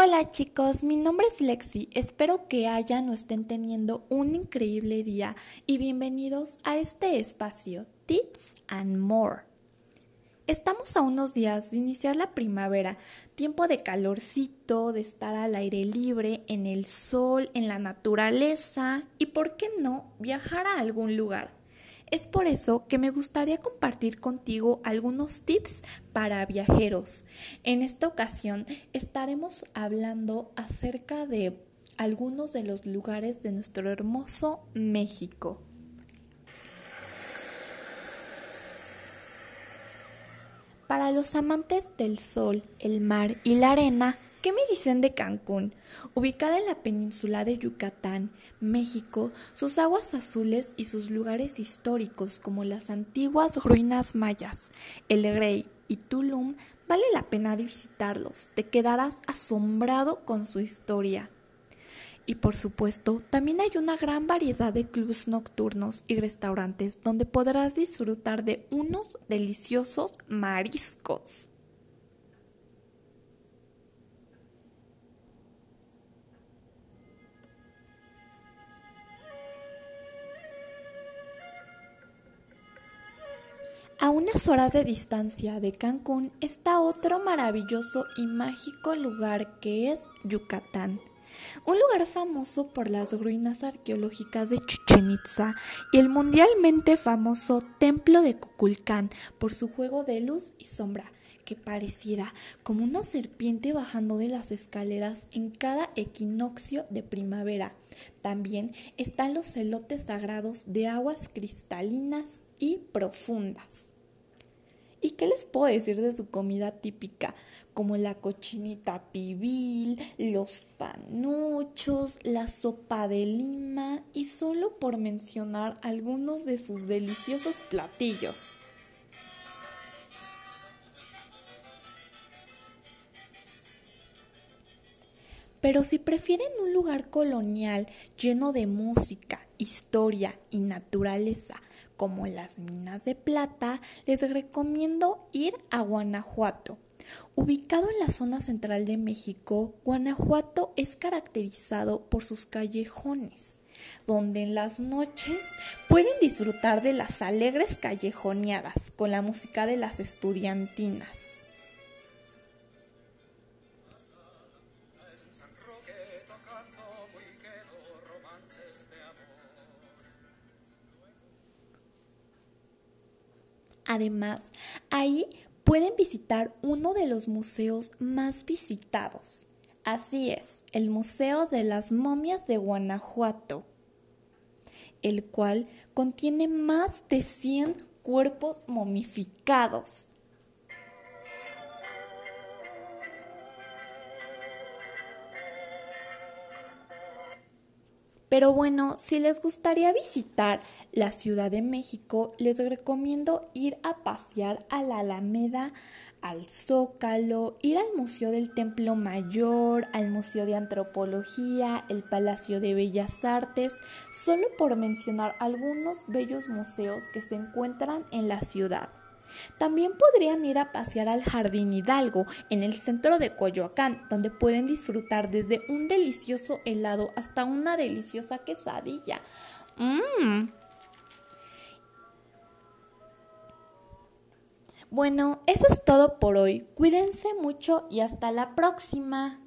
Hola chicos, mi nombre es Lexi, espero que hayan o estén teniendo un increíble día y bienvenidos a este espacio, Tips and More. Estamos a unos días de iniciar la primavera, tiempo de calorcito, de estar al aire libre, en el sol, en la naturaleza y, ¿por qué no?, viajar a algún lugar. Es por eso que me gustaría compartir contigo algunos tips para viajeros. En esta ocasión estaremos hablando acerca de algunos de los lugares de nuestro hermoso México. Para los amantes del sol, el mar y la arena, ¿qué me dicen de Cancún? Ubicada en la península de Yucatán, México, sus aguas azules y sus lugares históricos como las antiguas ruinas mayas, El Grey y Tulum, vale la pena visitarlos, te quedarás asombrado con su historia. Y por supuesto, también hay una gran variedad de clubes nocturnos y restaurantes donde podrás disfrutar de unos deliciosos mariscos. Unas horas de distancia de Cancún está otro maravilloso y mágico lugar que es Yucatán. Un lugar famoso por las ruinas arqueológicas de Chichen Itza y el mundialmente famoso Templo de Cuculcán por su juego de luz y sombra, que pareciera como una serpiente bajando de las escaleras en cada equinoccio de primavera. También están los celotes sagrados de aguas cristalinas y profundas. ¿Y qué les puedo decir de su comida típica? Como la cochinita pibil, los panuchos, la sopa de lima y solo por mencionar algunos de sus deliciosos platillos. Pero si prefieren un lugar colonial lleno de música, historia y naturaleza, como las minas de plata, les recomiendo ir a Guanajuato. Ubicado en la zona central de México, Guanajuato es caracterizado por sus callejones, donde en las noches pueden disfrutar de las alegres callejoneadas con la música de las estudiantinas. Además, ahí pueden visitar uno de los museos más visitados. Así es, el Museo de las Momias de Guanajuato, el cual contiene más de 100 cuerpos momificados. Pero bueno, si les gustaría visitar la Ciudad de México, les recomiendo ir a pasear a la Alameda, al Zócalo, ir al Museo del Templo Mayor, al Museo de Antropología, el Palacio de Bellas Artes, solo por mencionar algunos bellos museos que se encuentran en la ciudad. También podrían ir a pasear al Jardín Hidalgo en el centro de Coyoacán, donde pueden disfrutar desde un delicioso helado hasta una deliciosa quesadilla. Mmm. Bueno, eso es todo por hoy. Cuídense mucho y hasta la próxima.